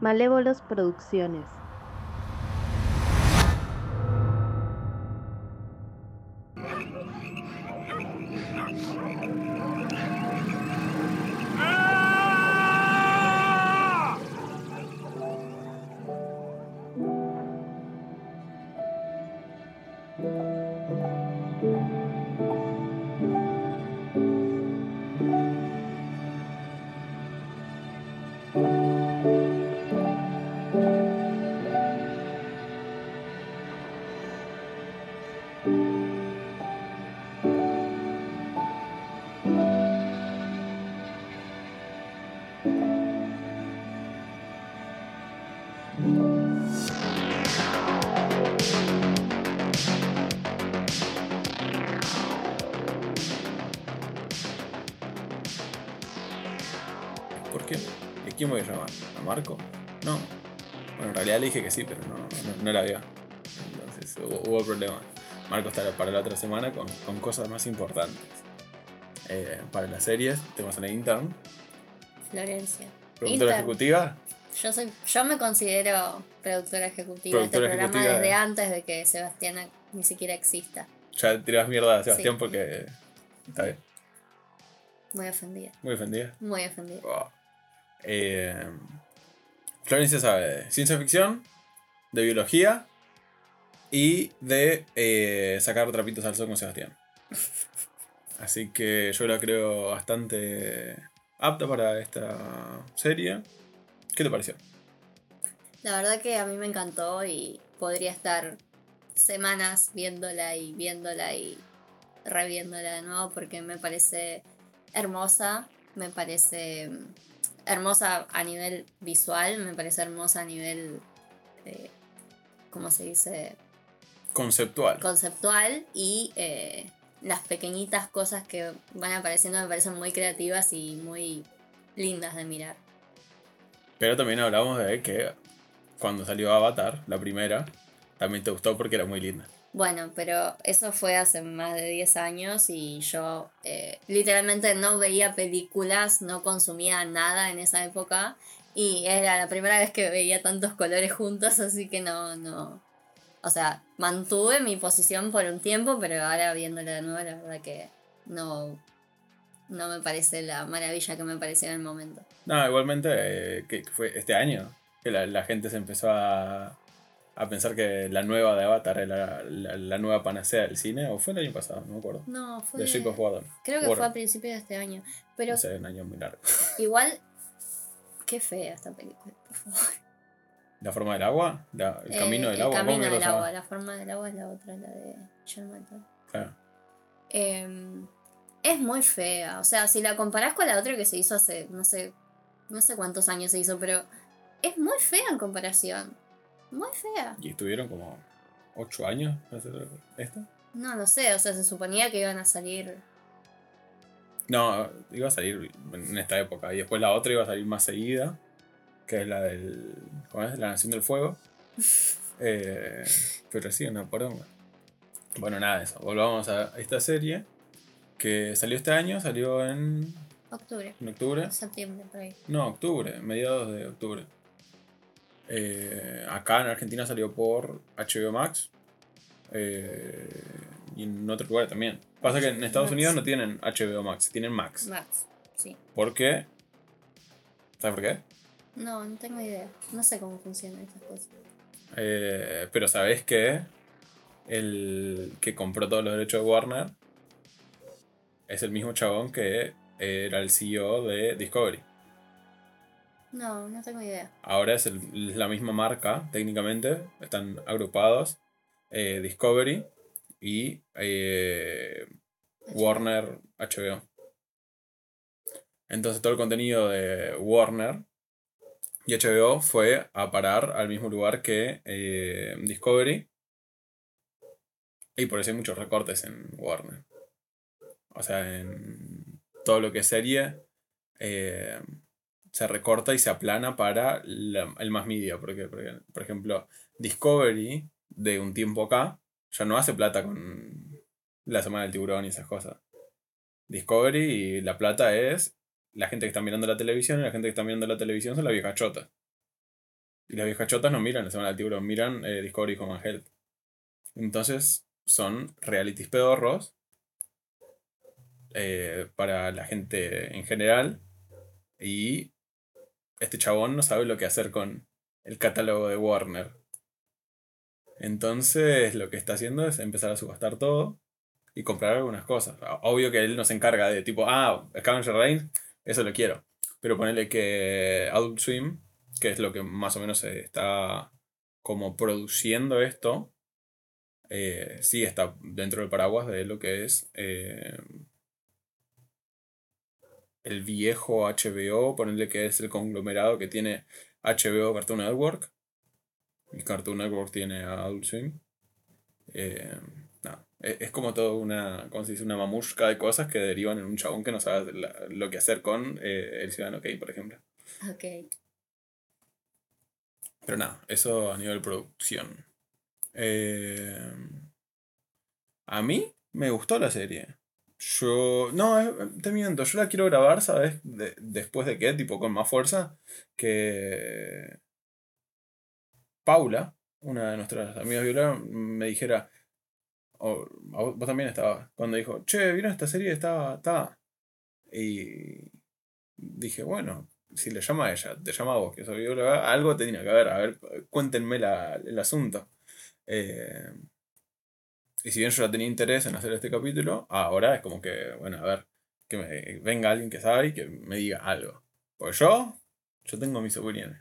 Malévolos Producciones. Le dije que sí, pero no, no, no la vio. Entonces hubo, hubo problemas. Marco estará para la otra semana con, con cosas más importantes. Eh, para las series, tenemos a la intern. Florencia. Productora Intern. ejecutiva. Yo soy, yo me considero productora ejecutiva de este programa ejecutiva. desde antes de que Sebastián ni siquiera exista. Ya tirás mierda a Sebastián Sí. porque. Está bien. Muy ofendida. Muy ofendida. Muy ofendida. Wow. Eh, Florencia sabe de ciencia ficción, de biología y de eh, sacar trapitos al sol con Sebastián. Así que yo la creo bastante apta para esta serie. ¿Qué te pareció? La verdad que a mí me encantó y podría estar semanas viéndola y viéndola y reviéndola de nuevo porque me parece hermosa, me parece mm, hermosa a nivel visual, me parece hermosa a nivel, eh, ¿cómo se dice? Conceptual. conceptual y eh, las pequeñitas cosas que van apareciendo me parecen muy creativas y muy lindas de mirar. Pero también hablamos de que cuando salió Avatar, la primera, también te gustó porque era muy linda. Bueno, pero eso fue hace más de 10 años y yo eh, literalmente no veía películas, no consumía nada en esa época y era la primera vez que veía tantos colores juntos, así que no, no. O sea, mantuve mi posición por un tiempo, pero ahora viéndola de nuevo, la verdad que no, no me parece la maravilla que me pareció en el momento. No, igualmente, eh, que fue este año que la, la gente se empezó a, a pensar que la nueva de Avatar era la, la- la nueva panacea del cine, o fue el año pasado, no me acuerdo. No, fue. De of Water. Creo que fue a principios de este año. Pero un año muy largo. igual. Qué fea esta película, por favor. ¿La forma del agua? La- ¿El Eh, camino del el agua? ¿Cómo camino del llama? agua. La forma del agua es la otra, la de John. Claro. Em, es muy fea. O sea, si la comparás con la otra que se hizo hace, no sé, no sé cuántos años se hizo, pero es muy fea en comparación. Muy fea. ¿Y estuvieron como 8 años para hacer esto? No, no sé, o sea, se suponía que iban a salir. No, iba a salir en esta época. Y después la otra iba a salir más seguida, que es la del. ¿Cómo es? La Nación del Fuego. Eh, pero sí, una poronga. Bueno, nada de eso. Volvamos a esta serie que salió este año, salió en, Octubre, en octubre. septiembre, por ahí. No, octubre, mediados de octubre. Eh, acá en Argentina salió por HBO Max. eh, y en otro lugar también. Pasa que en Estados Max. Unidos no tienen HBO Max, tienen Max. Max, sí. ¿Por qué? ¿Sabes por qué? No, no tengo idea. No sé cómo funcionan esas cosas. Eh, pero sabes que el que compró todos los derechos de Warner es el mismo chabón que era el CEO de Discovery. No, no tengo idea. Ahora es, el- la misma marca, técnicamente. Están agrupados eh, Discovery y eh, Warner HBO. Entonces todo el contenido de Warner y HBO fue a parar al mismo lugar que eh, Discovery. Y por eso hay muchos recortes en Warner. O sea, en todo lo que es serie se recorta y se aplana para el más media. Porque, por ejemplo, Discovery de un tiempo acá ya no hace plata con la semana del tiburón y esas cosas. Discovery y la plata es la gente que está mirando la televisión y la gente que está mirando la televisión son la vieja chota. Y las viejas chotas no miran la semana del tiburón, miran eh, Discovery Home Health. Entonces son realities pedorros eh, para la gente en general. Y este chabón no sabe lo que hacer con el catálogo de Warner. Entonces lo que está haciendo es empezar a subastar todo y comprar algunas cosas. Obvio que él no se encarga de tipo, ah, Scavenger Reigns, eso lo quiero. Pero ponerle que Adult Swim, que es lo que más o menos está como produciendo esto, eh, sí está dentro del paraguas de lo que es eh, el viejo HBO, ponerle que es el conglomerado que tiene HBO Cartoon Network. Y Cartoon Network tiene a Adult Swim. Eh, e, es como todo una, ¿cómo se dice? Una mamushka de cosas que derivan en un chabón que no sabe lo que hacer con eh, el Ciudadano Kane, por ejemplo. Ok. Pero nada, eso a nivel producción. Eh, a mí me gustó la serie. Yo. No, te miento, yo la quiero grabar, ¿sabes? después de qué, tipo con más fuerza. Que. Paula, una de nuestras amigas violadas, me dijera o, vos también estabas, cuando dijo, che, ¿vieron esta serie? Estaba, estaba. Y dije, bueno, si le llama a ella, te llama a vos, que soy algo tenía que ver, a ver, cuéntenme la, el asunto. Eh, y si bien yo ya tenía interés en hacer este capítulo, ahora es como que, bueno, a ver, que me, venga alguien que sabe y que me diga algo. Porque yo, yo tengo mis opiniones.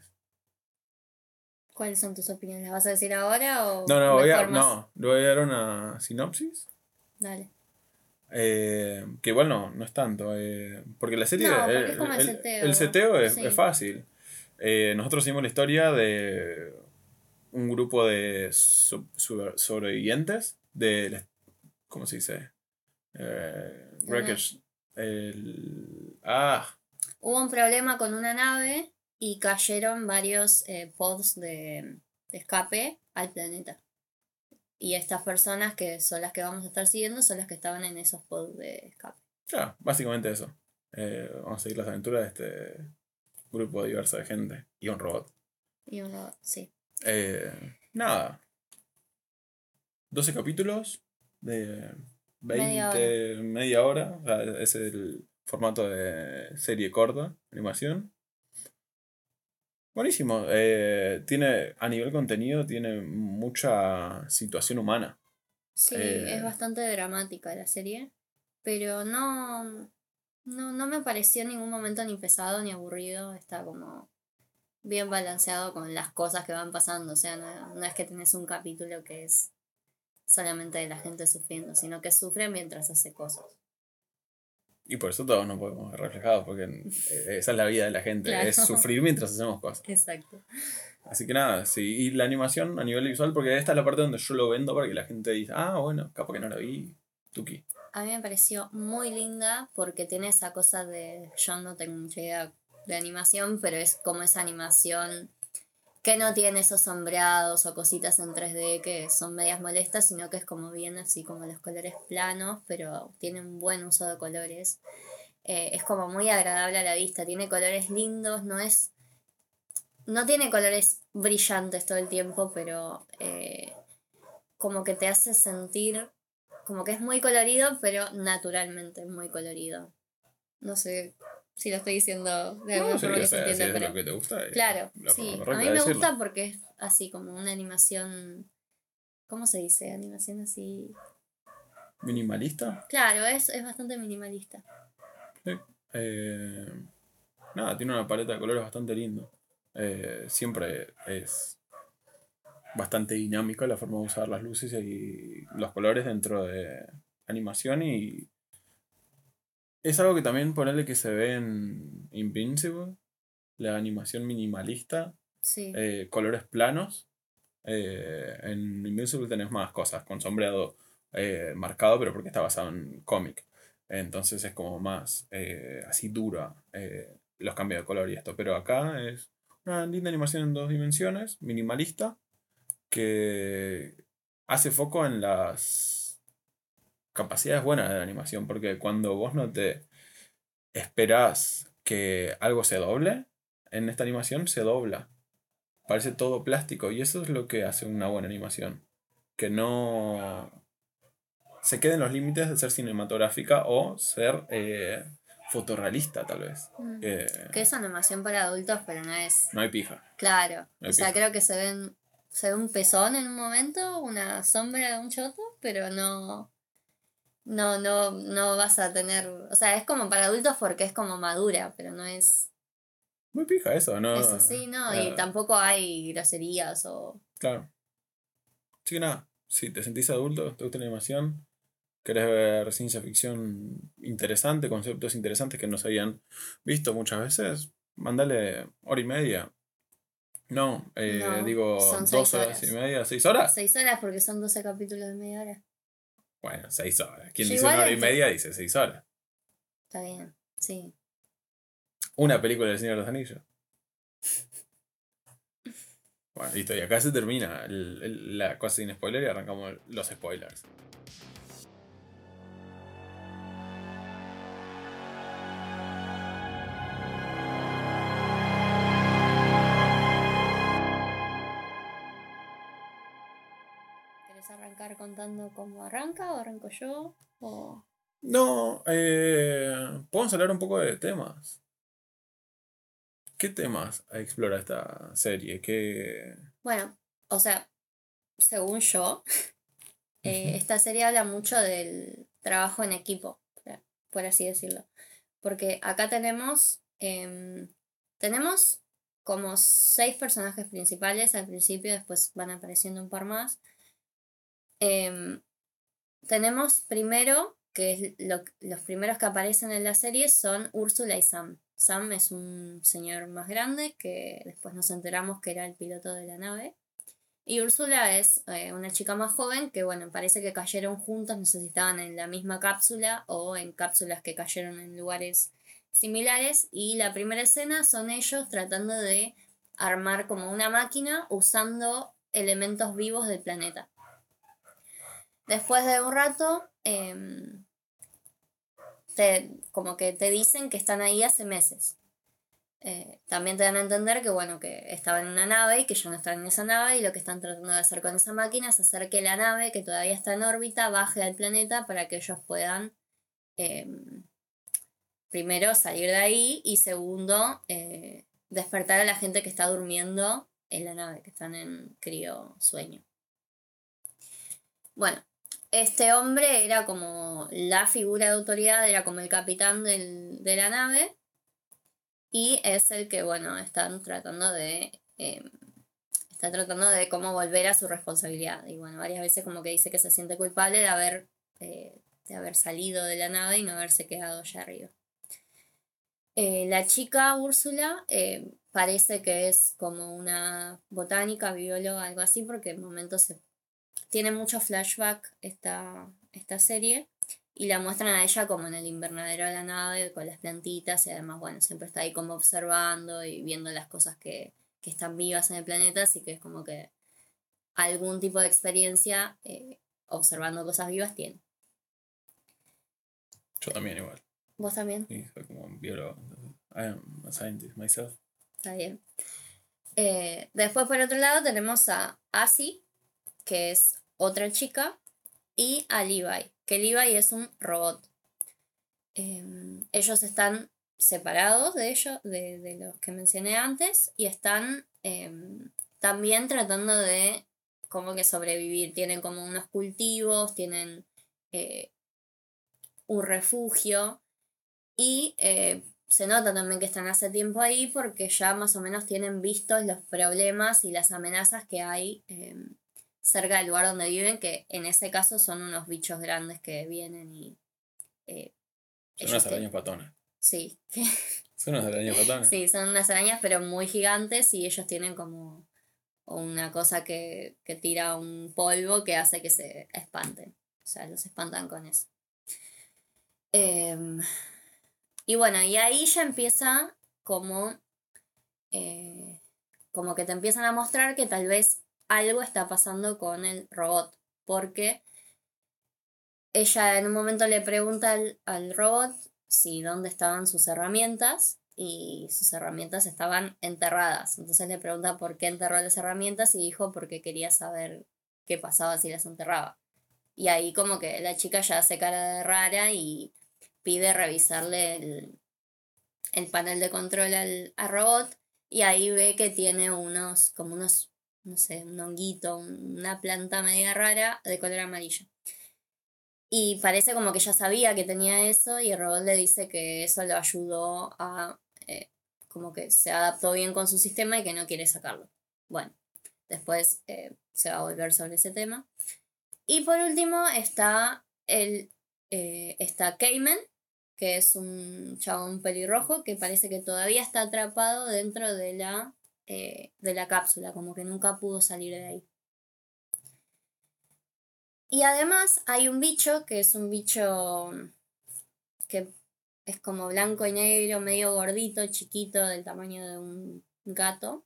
¿Cuáles son tus opiniones? ¿Las vas a decir ahora o.? No, no, voy a, no, le voy a dar una sinopsis. Dale. Eh, que igual no, no es tanto. Eh, porque la serie. No, el, es el, seteo. El seteo es, es fácil. Eh, nosotros hicimos la historia de un grupo de sobrevivientes de. ¿Cómo se dice? wreckage. El, ah. Hubo un problema con una nave y cayeron varios eh, pods de, escape al planeta. Y estas personas que son las que vamos a estar siguiendo son las que estaban en esos pods de escape. Ya, básicamente eso. Eh, vamos a seguir las aventuras de este grupo diverso de gente y un robot. Y un robot, sí. Eh, nada. 12 capítulos de 20, media hora. O sea, es el formato de serie corta, animación. Buenísimo. Eh, tiene, a nivel contenido, tiene mucha situación humana. Sí, es eh, bastante dramática la serie. Pero no, no, me pareció en ningún momento ni pesado ni aburrido. Está como bien balanceado con las cosas que van pasando. O sea, no, es que tenés un capítulo que es solamente de la gente sufriendo, sino que sufre mientras hace cosas. Y por eso todos no podemos ver reflejados, porque eh, esa es la vida de la gente, es sufrir mientras hacemos cosas. Exacto. Así que nada, sí. Y la animación a nivel visual, porque esta es la parte donde yo lo vendo para que la gente diga, ah, bueno, capaz que no la vi, Tuki. A mí me pareció muy linda porque tiene esa cosa de, yo no tengo mucha idea de animación, pero es como esa animación que no tiene esos sombreados o cositas en 3D que son medias molestas, sino que es como bien así como los colores planos, pero tiene un buen uso de colores. Eh, es como muy agradable a la vista, tiene colores lindos, no es... No tiene colores brillantes todo el tiempo, pero eh, como que te hace sentir como que es muy colorido, pero naturalmente muy colorido. No sé si lo estoy diciendo de alguna forma que se entiende. Pero... que te gusta, claro, sí. A mí me gusta porque es así como una animación. ¿Cómo se dice? Animación así. ¿Minimalista? Claro, es, es bastante minimalista. Sí. Eh, nada, tiene una paleta de colores bastante lindo. Eh, siempre es bastante dinámica la forma de usar las luces y los colores dentro de animación y es algo que también ponerle que se ve en Invincible, la animación minimalista, eh, colores planos. Eh, en Invincible tenés más cosas, con sombreado eh, marcado, pero porque está basado en cómic. Entonces es como más así dura los cambios de color y esto. Pero acá es una linda animación en dos dimensiones, minimalista, que hace foco en las capacidades buenas de la animación, porque cuando vos no te esperás que algo se doble, en esta animación se dobla. parece todo plástico y eso es lo que hace una buena animación. Que no se quede en los límites de ser cinematográfica o ser eh, fotorrealista tal vez. Mm. Eh, Que es animación para adultos, pero no es. no hay pija. Claro. No hay o sea, pija. creo que se ven. Se ve un pezón en un momento, una sombra de un choto, pero no. No, no, no vas a tener. O sea, es como para adultos porque es como madura, pero no es. Muy pija eso, ¿no? Es así, ¿no? Y Eh, tampoco hay groserías o. Claro. Así que nada, si te sentís adulto, te gusta la animación, querés ver ciencia ficción interesante, conceptos interesantes que no se habían visto muchas veces, mándale hora y media. No, eh, No, digo dos horas. horas. y media, seis horas. Seis horas porque son 12 capítulos de media hora. Bueno, seis horas. Quien dice una hora y media dice seis horas. Está bien, sí. Una película del Señor de los Anillos. Bueno, listo, y acá se termina el- el- la cosa sin spoiler y arrancamos los spoilers. Contando cómo arranca o arranco yo? O... No, eh, podemos hablar un poco de temas. ¿Qué temas explora esta serie? ¿Qué... Bueno, o sea, según yo, eh, esta serie habla mucho del trabajo en equipo, por- por así decirlo. Porque acá tenemos, em, tenemos como seis personajes principales al principio, después van apareciendo un par más. Em, tenemos primero, que los primeros que aparecen en la serie son Úrsula y Sam. Sam es un señor más grande que después nos enteramos que era el piloto de la nave. Y Úrsula es eh, una chica más joven que, bueno, parece que cayeron juntos, no sé si estaban en la misma cápsula o en cápsulas que cayeron en lugares similares. Y la primera escena son ellos tratando de armar como una máquina usando elementos vivos del planeta. Después de un rato, em, te, como que te dicen que están ahí hace meses. Eh, también te dan a entender que, bueno, que estaban en una nave y que ya no están en esa nave y lo que están tratando de hacer con esa máquina es hacer que la nave, que todavía está en órbita, baje al planeta para que ellos puedan, em, primero, salir de ahí y segundo, eh, despertar a la gente que está durmiendo en la nave, que están en crío sueño. Bueno, este hombre era como la figura de autoridad, era como el capitán del- de la nave y es el que, bueno, están tratando de... eh, está tratando de cómo volver a su responsabilidad. Y bueno, varias veces como que dice que se siente culpable de haber, eh, de haber salido de la nave y no haberse quedado allá arriba. Eh, la chica Úrsula eh, parece que es como una botánica, bióloga, algo así, porque en momentos se tiene mucho flashback esta, esta serie y la muestran a ella como en el invernadero de la nave con las plantitas y además, bueno, siempre está ahí como observando y viendo las cosas que, que están vivas en el planeta, así que es como que algún tipo de experiencia eh, observando cosas vivas tiene. Yo también igual. ¿Vos también? Sí, soy como un biólogo. I am a scientist myself. Está bien. Eh, después, por otro lado, tenemos a Asi, que es otra chica, y a Levi, que Levi es un robot. Em, ellos están separados de ellos, de, de los que mencioné antes, y están em, también tratando de como que sobrevivir. Tienen como unos cultivos, tienen eh, un refugio, y eh, se nota también que están hace tiempo ahí porque ya más o menos tienen vistos los problemas y las amenazas que hay em, cerca del lugar donde viven, que en ese caso son unos bichos grandes que vienen y... eh, Son unas arañas patonas. Sí, Son unas arañas patonas. sí, son unas arañas pero muy gigantes y ellos tienen como una cosa que, que tira un polvo que hace que se espanten. O sea, los espantan con eso. Em, y bueno, y ahí ya empieza como, eh, como que te empiezan a mostrar que tal vez algo está pasando con el robot, porque ella en un momento le pregunta al, al robot si dónde estaban sus herramientas y sus herramientas estaban enterradas. Entonces le pregunta por qué enterró las herramientas y dijo porque quería saber qué pasaba si las enterraba. Y ahí como que la chica ya hace cara de rara y pide revisarle el, el panel de control al, robot y ahí ve que tiene unos, como unos, no sé, un honguito, una planta media rara de color amarillo. Y parece como que ya sabía que tenía eso y el robot le dice que eso lo ayudó a, eh, como que se adaptó bien con su sistema y que no quiere sacarlo. Bueno, después eh, se va a volver sobre ese tema. Y por último está el, eh, está Cayman, que es un chabón pelirrojo que parece que todavía está atrapado dentro de la, eh, de la cápsula, como que nunca pudo salir de ahí. Y además hay un bicho que es un bicho que es como blanco y negro, medio gordito, chiquito, del tamaño de un gato,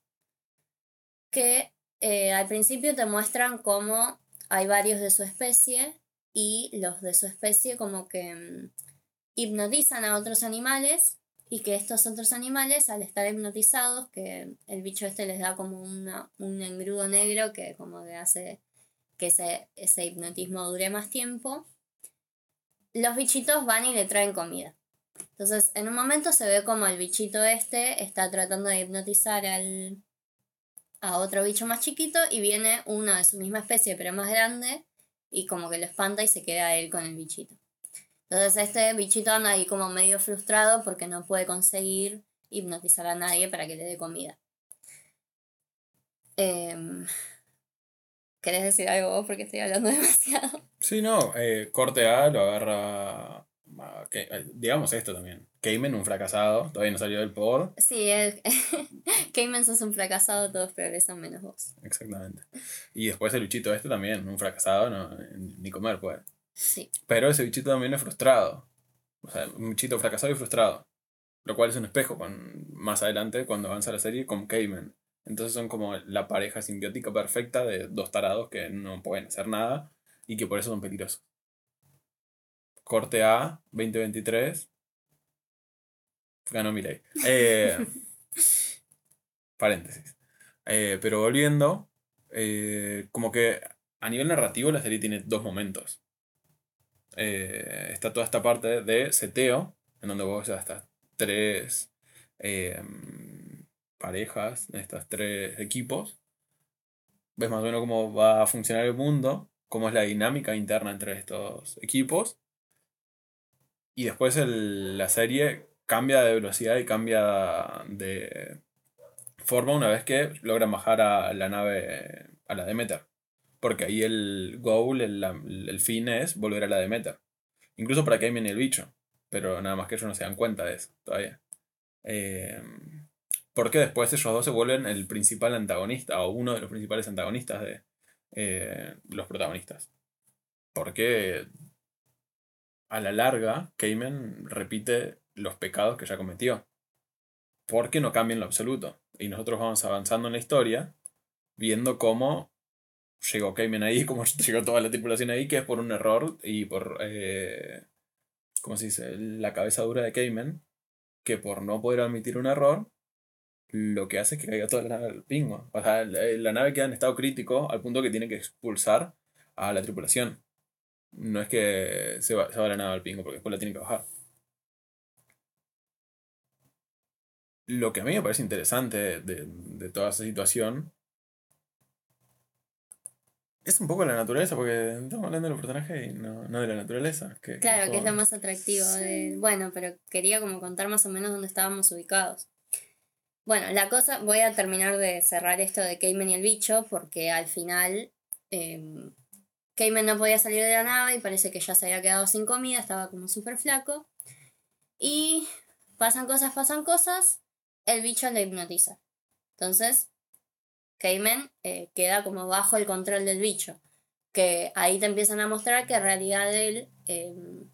que eh, al principio te muestran cómo hay varios de su especie y los de su especie como que mm, hipnotizan a otros animales y que estos otros animales, al estar hipnotizados, que el bicho este les da como una, un engrudo negro que como que hace que ese, ese hipnotismo dure más tiempo, los bichitos van y le traen comida. Entonces, en un momento se ve como el bichito este está tratando de hipnotizar al, a otro bicho más chiquito y viene uno de su misma especie pero más grande y como que lo espanta y se queda él con el bichito. Entonces este bichito anda ahí como medio frustrado porque no puede conseguir hipnotizar a nadie para que le dé comida. Eh, ¿Querés decir algo vos? Porque estoy hablando demasiado. Sí, no. Eh, corte A lo agarra. Eh, digamos esto también. Cayman, un fracasado. Todavía no salió del pod. Sí, el... Cayman sos un fracasado, todos progresan menos vos. Exactamente. Y después el bichito este también, un fracasado, no, ni comer puede. Sí. Pero ese bichito también es frustrado. O sea, un bichito fracasado y frustrado. Lo cual es un espejo con, más adelante, cuando avanza la serie, con Cayman. Entonces son como la pareja simbiótica perfecta de dos tarados que no pueden hacer nada y que por eso son peligrosos. Corte A, 2023. Ganó mi ley. Eh, paréntesis. Eh, pero volviendo, eh, como que a nivel narrativo la serie tiene dos momentos. Eh, está toda esta parte de seteo, en donde vos ya estás tres em, parejas, estos tres equipos. Ves más o menos cómo va a funcionar el mundo, cómo es la dinámica interna entre estos equipos. Y después la serie cambia de velocidad y cambia de forma una vez que logran bajar a la nave, a la Demeter. Porque ahí el goal, el, fin es volver a la Demeter. Incluso para que viene el bicho. Pero nada más que ellos no se dan cuenta de eso todavía. Eh, porque después ellos dos se vuelven el principal antagonista o uno de los principales antagonistas de eh, los protagonistas. Porque a la larga, Cayman repite los pecados que ya cometió. Porque no cambia en lo absoluto. Y nosotros vamos avanzando en la historia, viendo cómo llegó Cayman ahí, como llegó toda la tripulación ahí, que es por un error y por, eh, ¿cómo se dice?, la cabeza dura de Cayman, que por no poder admitir un error, lo que hace es que caiga toda la nave al pingo. O sea, la, nave queda en estado crítico al punto que tiene que expulsar a la tripulación. No es que se va, se va la nave al pingo, porque después la tiene que bajar. Lo que a mí me parece interesante de, de toda esa situación es un poco la naturaleza, porque estamos hablando de los personajes y no, de la naturaleza. Que, claro, que es lo más atractivo. De, bueno, pero quería como contar más o menos dónde estábamos ubicados. Bueno, la cosa, voy a terminar de cerrar esto de Cayman y el bicho, porque al final eh, Cayman no podía salir de la nave y parece que ya se había quedado sin comida, estaba como súper flaco. Y pasan cosas, pasan cosas, el bicho le hipnotiza. Entonces, Cayman eh, queda como bajo el control del bicho. Que ahí te empiezan a mostrar que en realidad él em,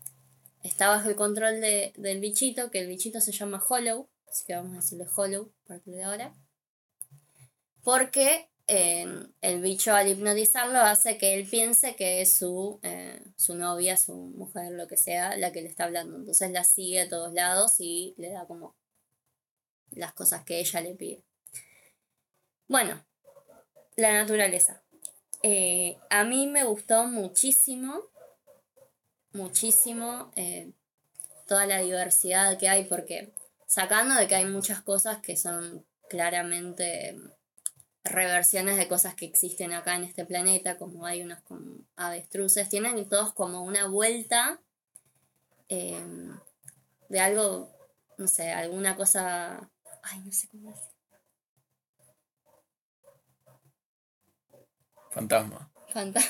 está bajo el control de, del bichito, que el bichito se llama Hollow, así que vamos a decirle Hollow a partir de ahora. Porque em, el bicho al hipnotizarlo hace que él piense que es su, eh, su novia, su mujer, lo que sea, la que le está hablando. Entonces la sigue a todos lados y le da como las cosas que ella le pide. Bueno, la naturaleza. Eh, a mí me gustó muchísimo, muchísimo eh, toda la diversidad que hay, porque sacando de que hay muchas cosas que son claramente reversiones de cosas que existen acá en este planeta, como hay unos avestruces, tienen todos como una vuelta eh, de algo, no sé, alguna cosa, ay, no sé cómo decir. Fantasma. Fantasma.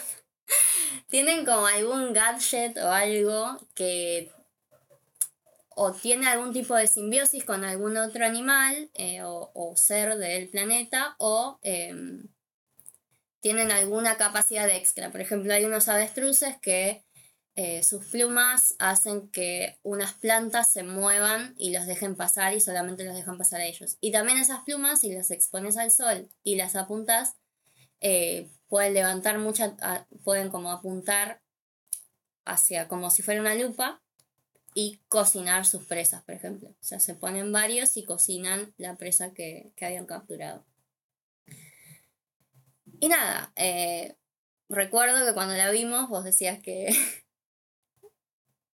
Tienen como algún gadget o algo que o tiene algún tipo de simbiosis con algún otro animal eh, o, ser del planeta o em, tienen alguna capacidad extra. Por ejemplo, hay unos avestruces que eh, sus plumas hacen que unas plantas se muevan y los dejen pasar y solamente los dejan pasar a ellos. Y también esas plumas, si las expones al sol y las apuntas, eh, pueden levantar mucha, pueden como apuntar hacia como si fuera una lupa y cocinar sus presas, por ejemplo. O sea, se ponen varios y cocinan la presa que, habían capturado. Y nada, eh, recuerdo que cuando la vimos vos decías que,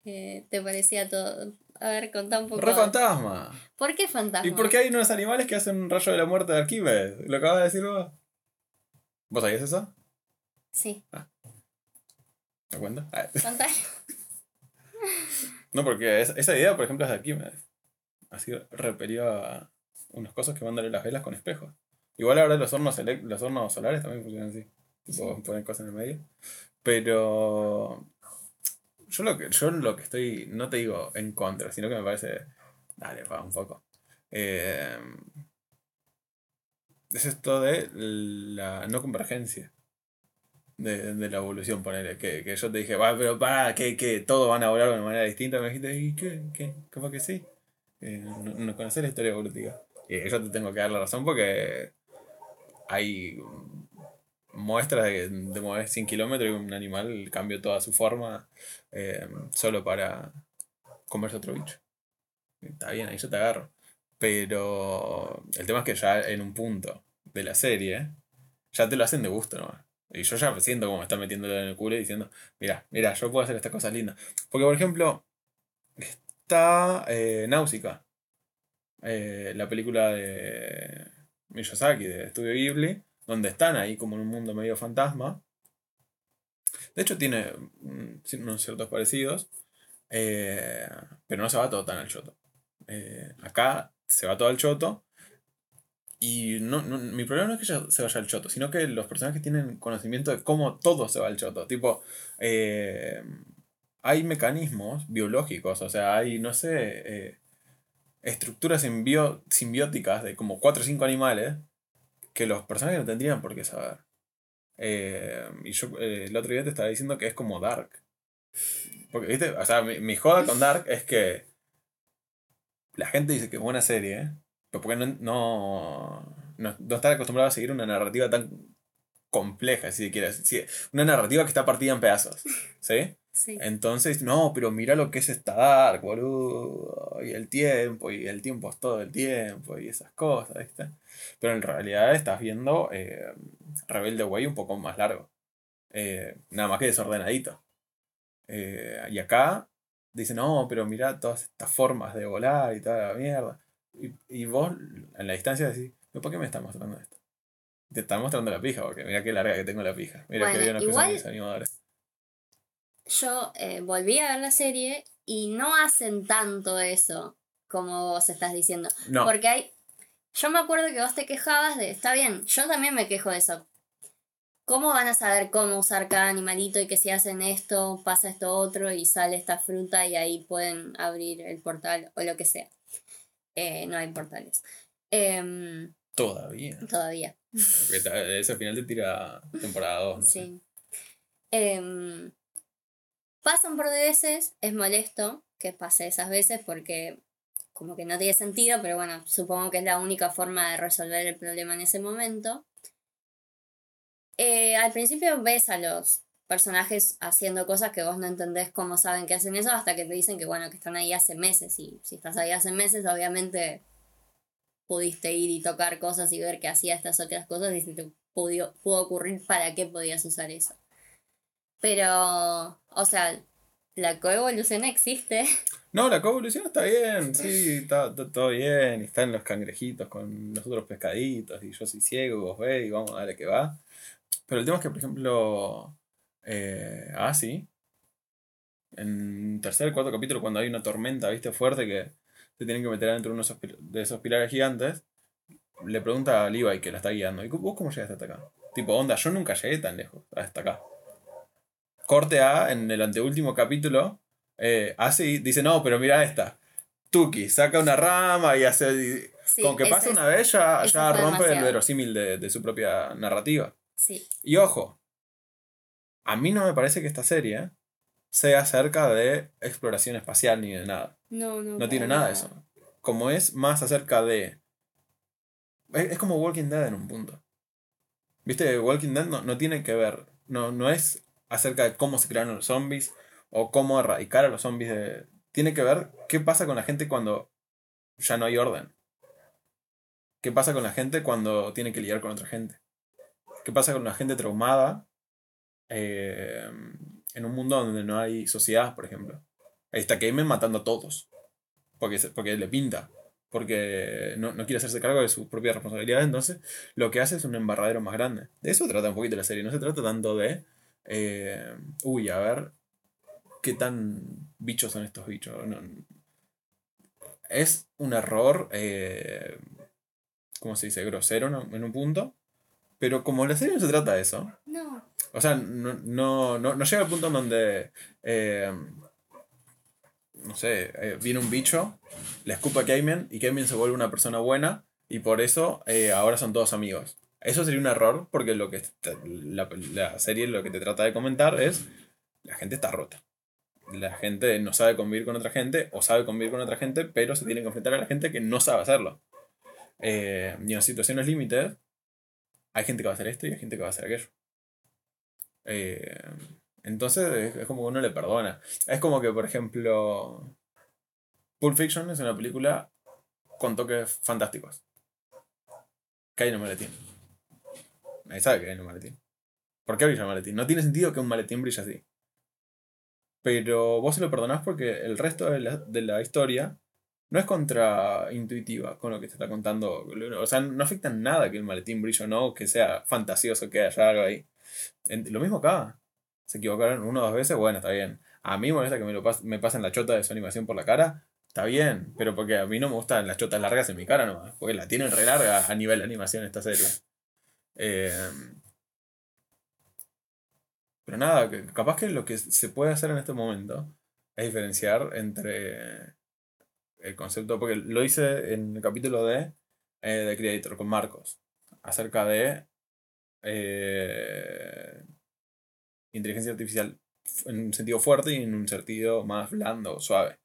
te parecía todo... A ver, contá un poco. ¡Re fantasma! ¿Por qué fantasma? ¿Y por qué hay unos animales que hacen un rayo de la muerte de Arquímedes? ¿Lo acabas de decir vos? ¿Vos sabías eso? Sí. Ah. ¿Te cuenta? Ah. No, porque esa idea, por ejemplo, es de Arquímedes. Así repelió a unas cosas que mandan las velas con espejos. Igual ahora los hornos, los hornos solares también funcionan así. Tipo, ponen cosas en el medio. Pero yo lo que, yo lo que estoy, no te digo en contra, sino que me parece, dale, va un poco. Eh, es esto de la no convergencia de, de la evolución, ponele. Que, que yo te dije, va, pero para, que, que todos van a volar de una manera distinta. Me dijiste, ¿y qué? ¿Cómo que sí? Eh, no, no conoces la historia evolutiva. Y yo te tengo que dar la razón porque hay muestras de, de mover 100 kilómetros y un animal cambió toda su forma eh, solo para comerse otro bicho. Está bien, ahí yo te agarro. Pero el tema es que ya en un punto de la serie, ya te lo hacen de gusto nomás. Y yo ya siento como me están metiéndolo en el culo y diciendo, mira, mira, yo puedo hacer estas cosas lindas. Porque, por ejemplo, está eh, Náusica, eh, la película de Miyazaki, de Estudio Ghibli, donde están ahí como en un mundo medio fantasma. De hecho, tiene mm, unos ciertos parecidos, eh, pero no se va todo tan al choto. Eh, acá se va todo al choto, y no, mi problema no es que se vaya al choto, sino que los personajes tienen conocimiento de cómo todo se va al choto. Tipo, eh, hay mecanismos biológicos, o sea, hay, no sé, eh, estructuras simbióticas de como 4 o 5 animales que los personajes no tendrían por qué saber. Eh, y yo el otro día te estaba diciendo que es como Dark. Porque, ¿viste? O sea, mi, mi joda con Dark es que la gente dice que es buena serie, ¿eh? porque no, no, no, estar acostumbrado a seguir una narrativa tan compleja, si quieres. una narrativa que está partida en pedazos. ¿Sí? Sí. Entonces, no, pero mira lo que es esta Dark, boludo. Y el tiempo, y el tiempo es todo el tiempo, y esas cosas, ¿viste? Pero en realidad estás viendo eh, Rebelde Way un poco más largo. Eh, nada más que desordenadito. Eh, y acá dice, no, pero mira todas estas formas de volar y toda la mierda. Y, y vos, en la distancia, decís, ¿por qué me estás mostrando esto? Te están mostrando la pija, porque mira qué larga que tengo la pija. Mira qué bien igual, mis animadores. Yo eh, volví a ver la serie y no hacen tanto eso como vos estás diciendo. No. Porque hay. Yo me acuerdo que vos te quejabas de. Está bien, yo también me quejo de eso. ¿Cómo van a saber cómo usar cada animalito y que si hacen esto, pasa esto otro y sale esta fruta y ahí pueden abrir el portal o lo que sea? Eh, no hay portales. Em, todavía. Todavía. Porque ese final te tira temporada 2. sí. Em, pasan por veces, es molesto que pase esas veces porque como que no tiene sentido, pero bueno, supongo que es la única forma de resolver el problema en ese momento. Eh, al principio ves a los personajes haciendo cosas que vos no entendés cómo saben que hacen eso hasta que te dicen que bueno, que están ahí hace meses y si estás ahí hace meses, obviamente pudiste ir y tocar cosas y ver que hacía estas otras cosas y se te pudo, pudo ocurrir para qué podías usar eso. Pero, o sea, la coevolución existe. No, la coevolución está bien, sí, está, todo bien. Están los cangrejitos con los otros pescaditos y yo soy ciego, vos ves y vamos a darle que va. Pero el tema es que, por ejemplo, eh, ah, sí. En tercer, cuarto capítulo, cuando hay una tormenta, viste, fuerte que se tienen que meter dentro de, unos de esos pilares gigantes, le pregunta a Levi que la está guiando, ¿y vos cómo llegaste hasta acá? Tipo, onda, yo nunca llegué tan lejos, hasta acá. Corte A, en el anteúltimo capítulo, eh, y dice, no, pero mira esta. Tuki saca una rama y hace... con que pase una vez ya, ya rompe el verosímil de, de, su propia narrativa. Sí. Y ojo, a mí no me parece que esta serie sea acerca de exploración espacial ni de nada. No, no. No tiene nada de eso. Como es más acerca de... Es, como Walking Dead en un punto. ¿Viste? Walking Dead no, no tiene que ver. No, no es acerca de cómo se crearon los zombies o cómo erradicar a los zombies. De... Tiene que ver qué pasa con la gente cuando ya no hay orden. ¿Qué pasa con la gente cuando tiene que lidiar con otra gente? ¿Qué pasa con la gente traumada eh, en un mundo donde no hay sociedad, por ejemplo? Ahí está Cayman matando a todos. Porque, porque le pinta. Porque no, quiere hacerse cargo de sus propias responsabilidades. Entonces, lo que hace es un embarradero más grande. De eso trata un poquito la serie. No se trata tanto de. Eh, uy, a ver. ¿Qué tan bichos son estos bichos? es un error. Eh, ¿Cómo se dice? Grosero en un punto pero como la serie no se trata de eso. No. O sea, no, no, no, llega al punto en donde. Eh, no sé, eh, viene un bicho, le escupa a Cayman y Cayman se vuelve una persona buena y por eso eh, ahora son todos amigos. Eso sería un error porque lo que la, la, serie lo que te trata de comentar es la gente está rota. La gente no sabe convivir con otra gente o sabe convivir con otra gente, pero se tiene que enfrentar a la gente que no sabe hacerlo. y en situaciones límites, hay gente que va a hacer esto y hay gente que va a hacer aquello. Eh, entonces es, como que uno le perdona. Es como que, por ejemplo, Pulp Fiction es una película con toques fantásticos. ¿Qué hay en un maletín? Nadie sabe que hay un maletín. ¿Por qué brilla el maletín? No tiene sentido que un maletín brille así. Pero vos se lo perdonás porque el resto de la, de la historia no es contraintuitiva con lo que te está contando. O sea, no afecta en nada que el maletín brille o no, que sea fantasioso, que haya algo ahí. lo mismo acá. Se equivocaron uno o dos veces, bueno, está bien. A mí me molesta que me, lo pasen la chota de su animación por la cara. Está bien, pero porque a mí no me gustan las chotas largas en mi cara nomás. Porque la tienen re larga a nivel de animación esta serie. Eh, pero nada, capaz que lo que se puede hacer en este momento es diferenciar entre el concepto, porque lo hice en el capítulo de eh, Creator con Marcos, acerca de eh, inteligencia artificial en un sentido fuerte y en un sentido más blando, suave.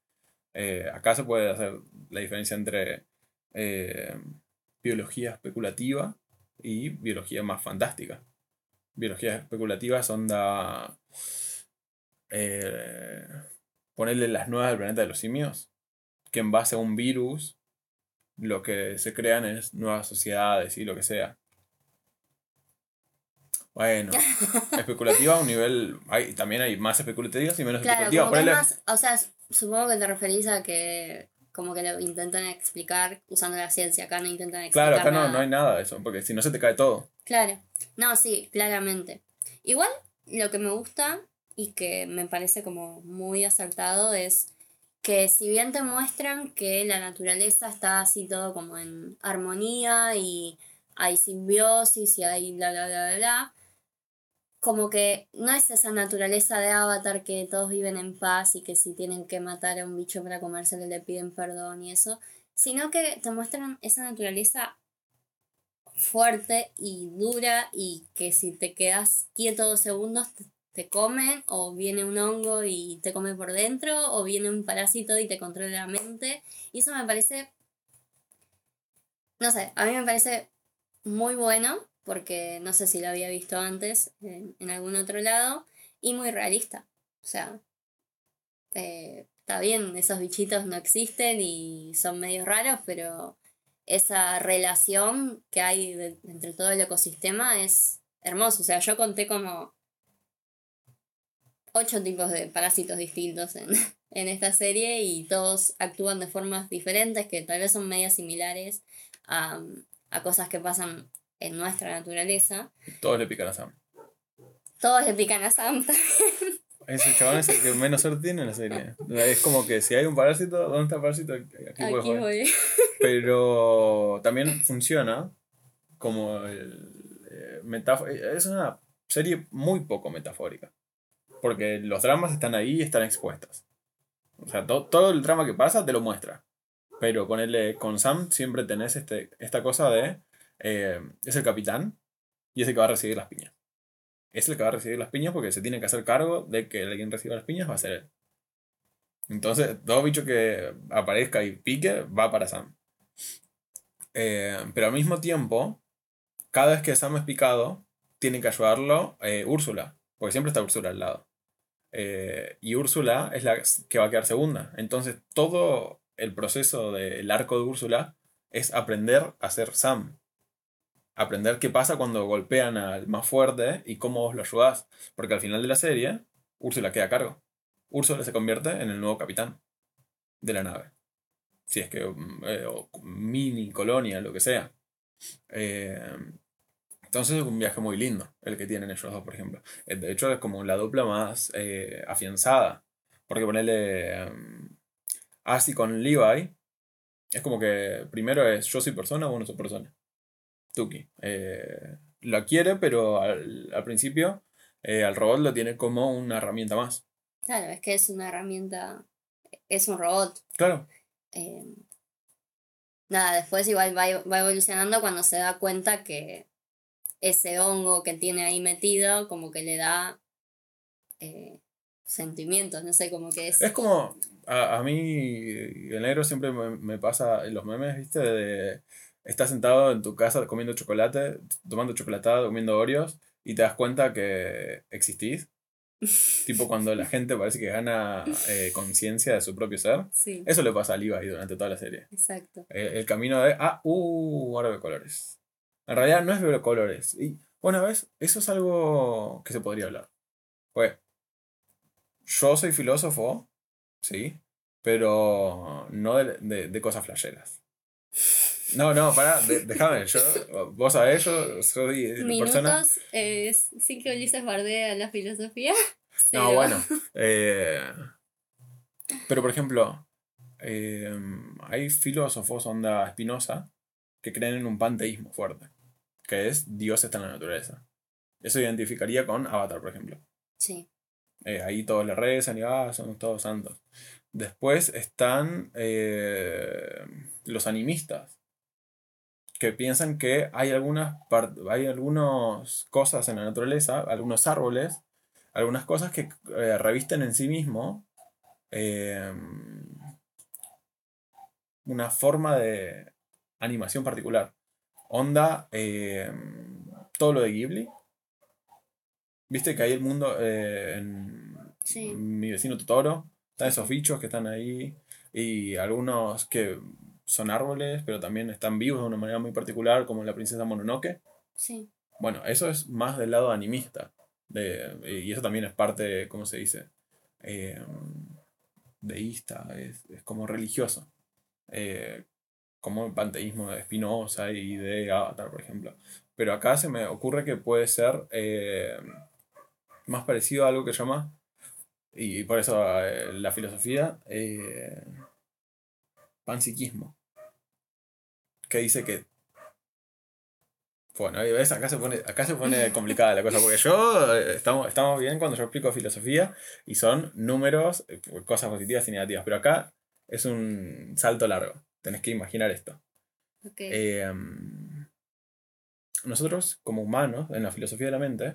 Eh, acá se puede hacer la diferencia entre eh, biología especulativa y biología más fantástica. Biología especulativa es onda... ponerle las nuevas del planeta de los simios que en base a un virus lo que se crean es nuevas sociedades y lo que sea. Bueno, especulativa a un nivel. Hay, también hay más especulativas y menos especulativas. o sea, supongo que te referís a que como que lo intentan explicar usando la ciencia. Acá no intentan explicar. Claro, acá no, no hay nada de eso, porque si no se te cae todo. Claro. No, sí, claramente. Igual lo que me gusta y que me parece como muy acertado es que si bien te muestran que la naturaleza está así todo como en armonía y hay simbiosis y hay bla bla bla bla como que no es esa naturaleza de avatar que todos viven en paz y que si tienen que matar a un bicho para comérselo le piden perdón y eso, sino que te muestran esa naturaleza fuerte y dura y que si te quedas quieto dos segundos comen o viene un hongo y te come por dentro o viene un parásito y te controla la mente. Y eso me parece, no sé, a mí me parece muy bueno porque no sé si lo había visto antes en, algún otro lado y muy realista. O sea, eh, está bien, esos bichitos no existen y son medio raros, pero esa relación que hay entre todo el ecosistema es hermoso. O sea, yo conté como ocho tipos de parásitos distintos en, en esta serie y todos actúan de formas diferentes que tal vez son medias similares a, a cosas que pasan en nuestra naturaleza. Todos le pican a Sam. Todos le pican a Sam también. Ese chabón es el que menos suerte tiene en la serie. Es como que si hay un parásito, ¿dónde está el parásito? Aquí, Aquí voy. Pero también funciona como el eh, metáfora. Es una serie muy poco metafórica. Porque los dramas están ahí y están expuestos. O sea, todo el drama que pasa te lo muestra. Pero con, el, con Sam siempre tenés este, esta cosa de. Eh, es el capitán y es el que va a recibir las piñas. Es el que va a recibir las piñas porque se tiene que hacer cargo de que el quien reciba las piñas va a ser él. Entonces, todo bicho que aparezca y pique va para Sam. Eh, pero al mismo tiempo, cada vez que Sam es picado, tiene que ayudarlo eh, Úrsula. Porque siempre está Úrsula al lado. Eh, y Úrsula es la que va a quedar segunda. Entonces todo el proceso del arco de Úrsula es aprender a ser Sam. Aprender qué pasa cuando golpean al más fuerte y cómo vos lo ayudás. Porque al final de la serie, Úrsula queda a cargo. Úrsula se convierte en el nuevo capitán de la nave. Si es que mm, eh, mini colonia, lo que sea. Eh, entonces es un viaje muy lindo el que tienen ellos dos, por ejemplo. Eh, de hecho, es como la dupla más eh, afianzada. Porque ponerle um, así con Levi, es como que primero es yo soy persona, vos no soy persona. Tuki. Eh, lo quiere, pero al, al principio al robot lo tiene como una herramienta más. Claro, es que es una herramienta, es un robot. Claro. nada, después igual va, va evolucionando cuando se da cuenta que ese hongo que tiene ahí metido como que le da eh, sentimientos, no sé, como que es... Es como, a, a mí, el negro siempre me, me, pasa en los memes, ¿viste? De, estás sentado en tu casa comiendo chocolate, tomando chocolatada, comiendo Oreos, y te das cuenta que existís. tipo cuando la gente parece que gana eh, conciencia de su propio ser. Sí. Eso le pasa a Levi durante toda la serie. Exacto. El, el camino de, ah, uh, ahora de colores. En realidad no es ver colores. Y bueno, ¿ves? Eso es algo que se podría hablar. Pues, yo soy filósofo, sí, pero no de, de, de cosas flasheras. No, no, pará, de, déjame, yo, vos sabés, yo soy Minutos persona... sin que Ulises bardea la filosofía. Cero. No, bueno. Eh, pero, por ejemplo, eh, hay filósofos, onda Spinoza, que creen en un panteísmo fuerte que es Dios está en la naturaleza. Eso identificaría con Avatar, por ejemplo. Sí. Eh, ahí todos le rezan y ah, son todos santos. Después están eh, los animistas, que piensan que hay algunas, hay algunas cosas en la naturaleza, algunos árboles, algunas cosas que eh, revisten en sí mismo eh, una forma de animación particular. Onda, eh, todo lo de Ghibli. Viste que hay el mundo eh, en sí. mi vecino Totoro. Están esos bichos que están ahí. Y algunos que son árboles, pero también están vivos de una manera muy particular, como la princesa Mononoke. Sí. Bueno, eso es más del lado animista. De, y eso también es parte, ¿cómo se dice? Eh, deísta, es, es como religioso. Eh, como el panteísmo de Spinoza y de Avatar, por ejemplo. Pero acá se me ocurre que puede ser eh, más parecido a algo que llama, y por eso eh, la filosofía, eh, panpsiquismo. Que dice que. Bueno, ¿ves? Acá se pone, acá se pone complicada la cosa, porque yo eh, estamos, estamos bien cuando yo explico filosofía y son números, cosas positivas y negativas, pero acá es un salto largo. Tenés que imaginar esto. Okay. Eh, nosotros, como humanos, en la filosofía de la mente,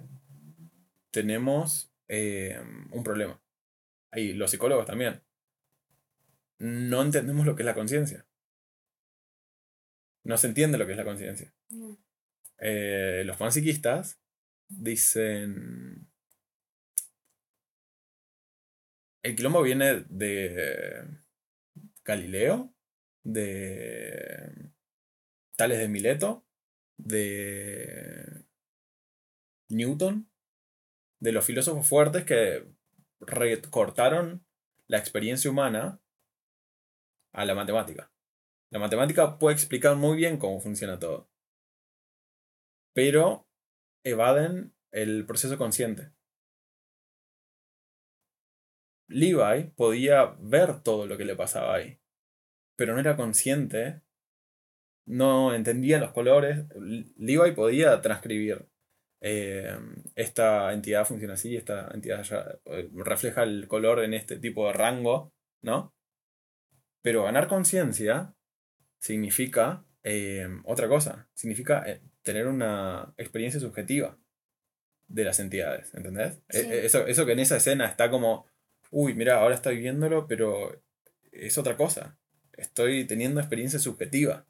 tenemos eh, un problema. Y los psicólogos también. No entendemos lo que es la conciencia. No se entiende lo que es la conciencia. No. Eh, los panpsiquistas dicen. El quilombo viene de Galileo de tales de Mileto, de Newton, de los filósofos fuertes que recortaron la experiencia humana a la matemática. La matemática puede explicar muy bien cómo funciona todo, pero evaden el proceso consciente. Levi podía ver todo lo que le pasaba ahí, pero no era consciente, no entendía los colores. Levi podía transcribir eh, esta entidad funciona así, esta entidad eh, refleja el color en este tipo de rango, ¿no? Pero ganar conciencia significa eh, otra cosa, significa tener una experiencia subjetiva de las entidades, ¿entendés? E, eso, eso que en esa escena está como, uy, mira, ahora estoy viéndolo, pero es otra cosa. Estoy teniendo experiencia subjetiva.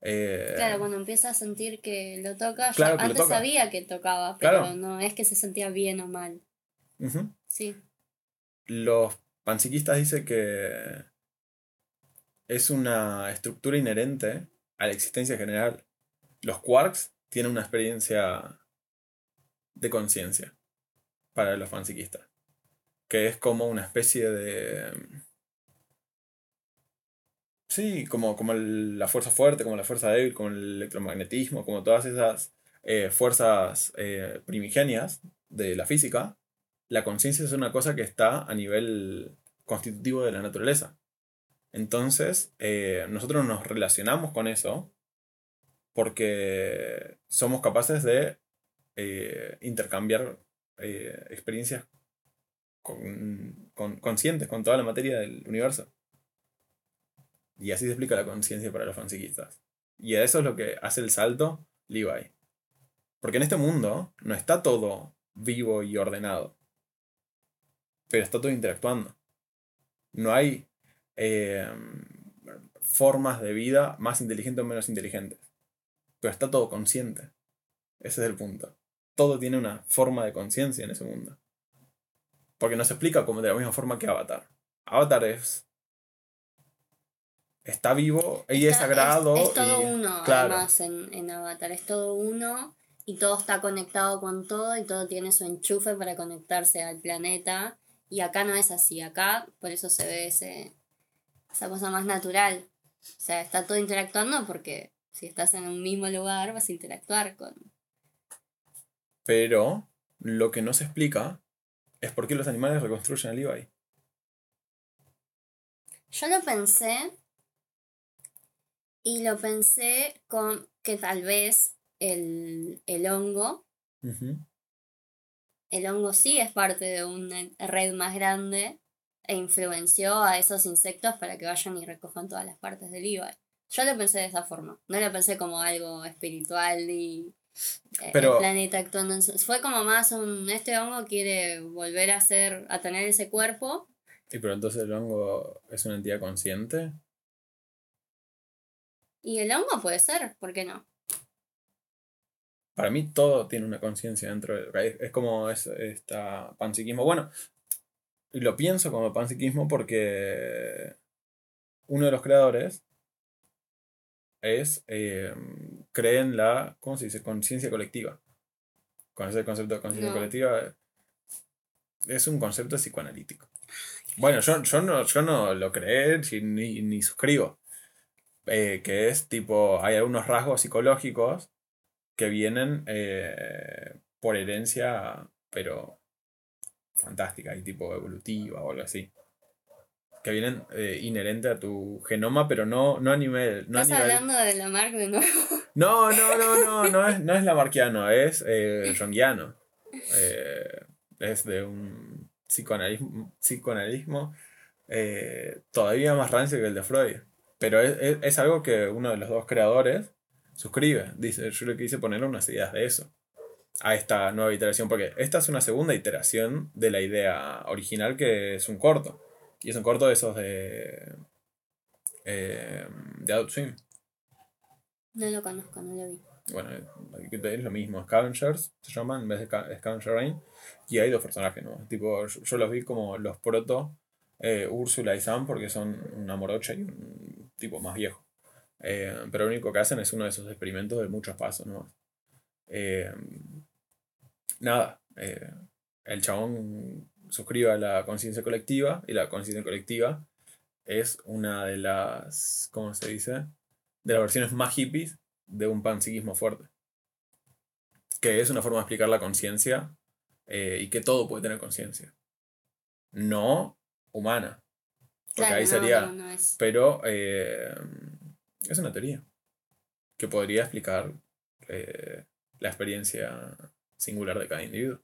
Eh, claro, cuando empieza a sentir que lo toca, yo antes sabía que tocaba, pero no es que se sentía bien o mal. Sí. Los panpsiquistas dicen que es una estructura inherente a la existencia general. Los quarks tienen una experiencia de conciencia para los panpsiquistas, que es como una especie de Sí, como, como la fuerza fuerte, como la fuerza débil, como el electromagnetismo, como todas esas eh, fuerzas eh, primigenias de la física, la conciencia es una cosa que está a nivel constitutivo de la naturaleza. Entonces, eh, nosotros nos relacionamos con eso porque somos capaces de intercambiar experiencias conscientes con toda la materia del universo. Y así se explica la conciencia para los fansiquistas. Y eso es lo que hace el salto Levi. Porque en este mundo no está todo vivo y ordenado. Pero está todo interactuando. No hay em, formas de vida más inteligentes o menos inteligentes. Pero está todo consciente. Ese es el punto. Todo tiene una forma de conciencia en ese mundo. Porque no se explica como de la misma forma que Avatar. Avatar es está vivo y es sagrado. Es, todo uno, además, en, en Avatar. Es todo uno y todo está conectado con todo y todo tiene su enchufe para conectarse al planeta. Y acá no es así. Acá, por eso se ve ese, esa cosa más natural. O sea, está todo interactuando porque si estás en un mismo lugar vas a interactuar con. Pero lo que no se explica es por qué los animales reconstruyen a Levi. Yo lo pensé y lo pensé con que tal vez el, hongo, el hongo sí es parte de una red más grande e influenció a esos insectos para que vayan y recojan todas las partes del IVA. Yo lo pensé de esa forma, no lo pensé como algo espiritual y eh, el planeta actuando. Fue como más un, este hongo quiere volver a ser, a tener ese cuerpo. ¿Y pero entonces el hongo es una entidad consciente? Y el hongo puede ser, ¿por qué no? Para mí todo tiene una conciencia dentro de... Es como es, esta panpsiquismo. Bueno, lo pienso como panpsiquismo porque uno de los creadores es eh, cree en la, ¿cómo se dice? Conciencia colectiva. ¿Conoces el concepto de conciencia colectiva? Es un concepto psicoanalítico. Bueno, yo, yo, no, yo no lo creé ni, ni suscribo. Eh, que es tipo, hay algunos rasgos psicológicos que vienen eh, por herencia, pero fantástica y tipo evolutiva o algo así. Que vienen eh, inherente a tu genoma, pero no, no a nivel. No ¿Estás hablando de Lamarck de nuevo? No, no, no, no, no es, no es Lamarckiano, es eh, Jungiano. es de un psicoanalismo, psicoanalismo todavía más rancio que el de Freud. Pero es, algo que uno de los dos creadores suscribe. Dice, yo le quise poner unas ideas de eso a esta nueva iteración, porque esta es una segunda iteración de la idea original que es un corto. Y es un corto de esos de. Eh, de Adult Swim. No lo conozco, no lo vi. Bueno, es lo mismo. Scavengers se llaman en vez de Scavenger Rain. Y hay dos personajes, ¿no? Tipo, yo, los vi como los proto eh, Úrsula y Sam porque son una morocha y un tipo más viejo. Eh, pero lo único que hacen es uno de esos experimentos de muchos pasos. Eh, nada, eh, el chabón suscribe a la conciencia colectiva y la conciencia colectiva es una de las, ¿cómo se dice? De las versiones más hippies de un panpsiquismo fuerte. Que es una forma de explicar la conciencia y que todo puede tener conciencia. No humana. Porque ahí sería. Pero es una teoría que podría explicar eh, la experiencia singular de cada individuo.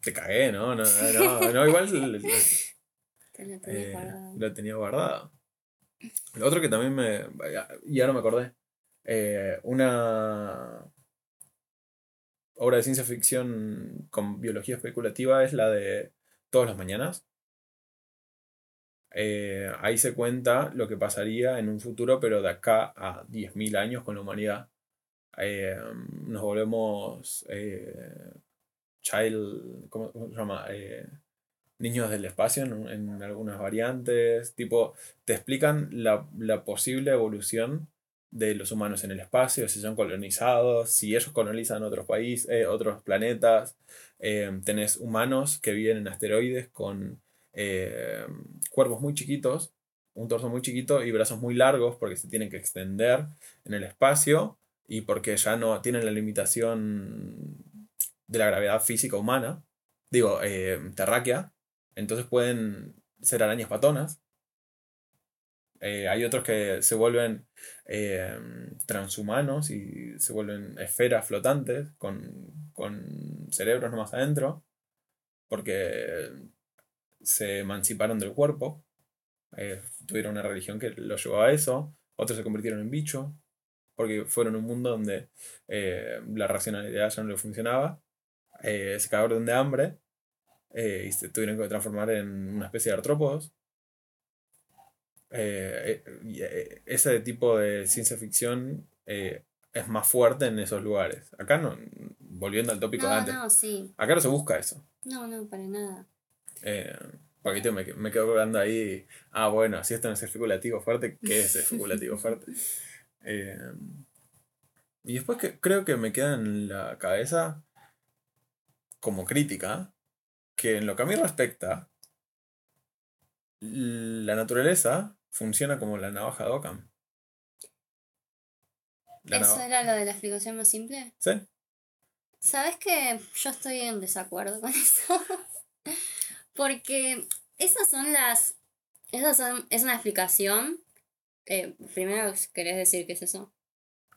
Te cagué, ¿no? No, no, no, igual eh, lo tenía guardado. Lo otro que también me. Y ahora me acordé. Eh, una obra de ciencia ficción con biología especulativa es la de Todas las Mañanas. Eh, ahí se cuenta lo que pasaría en un futuro, pero de acá a 10.000 años con la humanidad. Eh, nos volvemos eh, child, ¿cómo, se llama? niños del espacio en, algunas variantes. Tipo, te explican la, la, posible evolución de los humanos en el espacio, si son colonizados, si ellos colonizan otros países, otros planetas. tenés humanos que viven en asteroides con eh, cuerpos muy chiquitos, un torso muy chiquito y brazos muy largos porque se tienen que extender en el espacio y porque ya no tienen la limitación de la gravedad física humana, digo, eh, terráquea, entonces pueden ser arañas patonas. Eh, hay otros que se vuelven transhumanos y se vuelven esferas flotantes con, con cerebros nomás adentro, porque se emanciparon del cuerpo, eh, tuvieron una religión que los llevó a eso, otros se convirtieron en bicho, porque fueron un mundo donde eh, la racionalidad ya no le funcionaba, eh, se cagaron de hambre y se tuvieron que transformar en una especie de artrópodos. ese tipo de ciencia ficción es más fuerte en esos lugares. Acá no, volviendo al tópico de antes. Acá no se busca eso. No, no, para nada. Eh, Paquito me, me quedo hablando ahí. Ah, bueno, si esto no es especulativo fuerte, ¿qué es especulativo fuerte? Eh, y después que, creo que me queda en la cabeza como crítica que en lo que a mí respecta, la naturaleza funciona como la navaja de Ockham. ¿Eso era lo de la explicación más simple? Sí. ¿Sabes que yo estoy en desacuerdo con eso? Porque esas son las. Esas son. Es una explicación. Eh, primero, ¿querés decir qué es eso?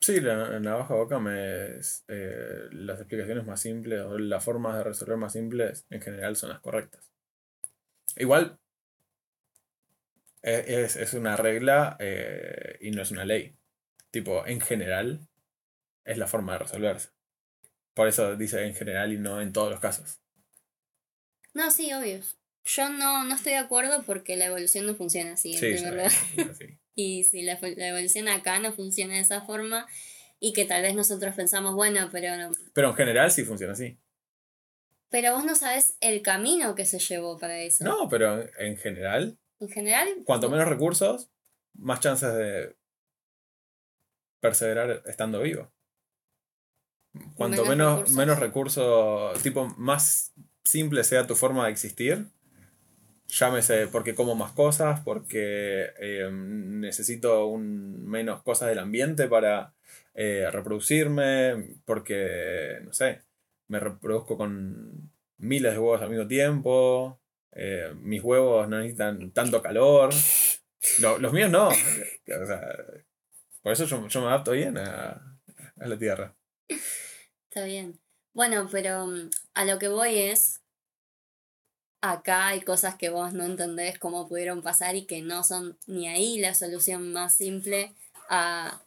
Sí, la, navaja boca me. Eh, las explicaciones más simples o las formas de resolver más simples en general son las correctas. Igual. E, es, es una regla eh, y no es una ley. Tipo, en general, es la forma de resolverse. Por eso dice en general y no en todos los casos. No, sí, obvio. Yo no, no estoy de acuerdo porque la evolución no funciona así, y si la, evolución acá no funciona de esa forma, y que tal vez nosotros pensamos, bueno, pero... Pero en general sí funciona así. Pero vos no sabes el camino que se llevó para eso. No, pero en general... En general... Cuanto menos recursos, más chances de perseverar estando vivo. Cuanto menos, menos recursos, tipo, más simple sea tu forma de existir, llámese porque como más cosas, porque eh, necesito un, menos cosas del ambiente para eh, reproducirme, porque, no sé, me reproduzco con miles de huevos al mismo tiempo, eh, mis huevos no necesitan tanto calor, los míos no. por eso yo, me adapto bien a, a la Tierra. Está bien. Bueno, pero a lo que voy es, acá hay cosas que vos no entendés cómo pudieron pasar y que no son ni ahí la solución más simple a,